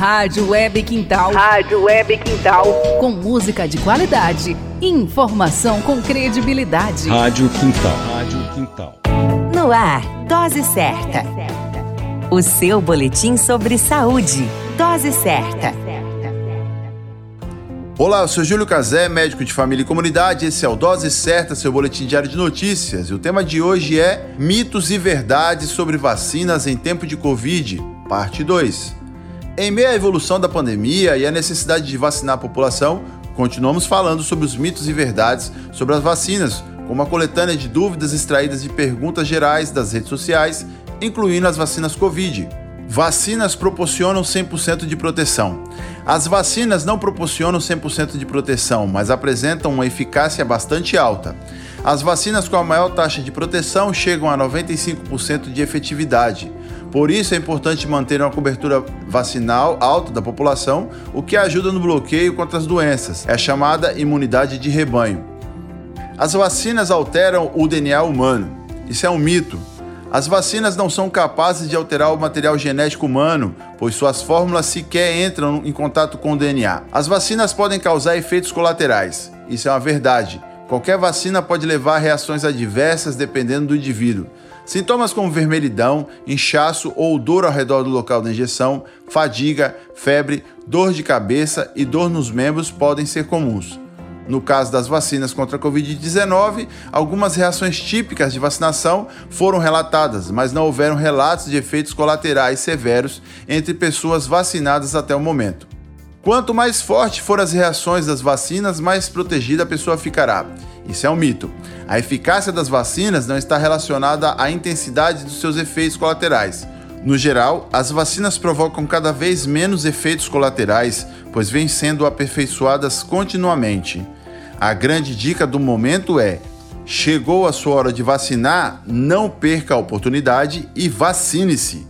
Rádio Web Quintal. Rádio Web Quintal. Com música de qualidade e informação com credibilidade. Rádio Quintal. Rádio Quintal. No ar, Dose Certa. O seu boletim sobre saúde. Dose Certa. Olá, eu sou Júlio Cazé, médico de família e comunidade. Esse é o Dose Certa, seu boletim diário de notícias. E o tema de hoje é Mitos e Verdades sobre Vacinas em Tempo de Covid, parte 2. Em meio à evolução da pandemia e à necessidade de vacinar a população, continuamos falando sobre os mitos e verdades sobre as vacinas, com uma coletânea de dúvidas extraídas de perguntas gerais das redes sociais, incluindo as vacinas Covid. Vacinas proporcionam 100% de proteção. As vacinas não proporcionam 100% de proteção, mas apresentam uma eficácia bastante alta. As vacinas com a maior taxa de proteção chegam a 95% de efetividade. Por isso é importante manter uma cobertura vacinal alta da população, o que ajuda no bloqueio contra as doenças. É chamada imunidade de rebanho. As vacinas alteram o DNA humano. Isso é um mito. As vacinas não são capazes de alterar o material genético humano, pois suas fórmulas sequer entram em contato com o DNA. As vacinas podem causar efeitos colaterais. Isso é uma verdade. Qualquer vacina pode levar a reações adversas dependendo do indivíduo. Sintomas como vermelhidão, inchaço ou dor ao redor do local da injeção, fadiga, febre, dor de cabeça e dor nos membros podem ser comuns. No caso das vacinas contra a Covid-19, algumas reações típicas de vacinação foram relatadas, mas não houveram relatos de efeitos colaterais severos entre pessoas vacinadas até o momento. Quanto mais forte forem as reações das vacinas, mais protegida a pessoa ficará. Isso é um mito. A eficácia das vacinas não está relacionada à intensidade dos seus efeitos colaterais. No geral, as vacinas provocam cada vez menos efeitos colaterais, pois vêm sendo aperfeiçoadas continuamente. A grande dica do momento é: chegou a sua hora de vacinar, não perca a oportunidade e vacine-se.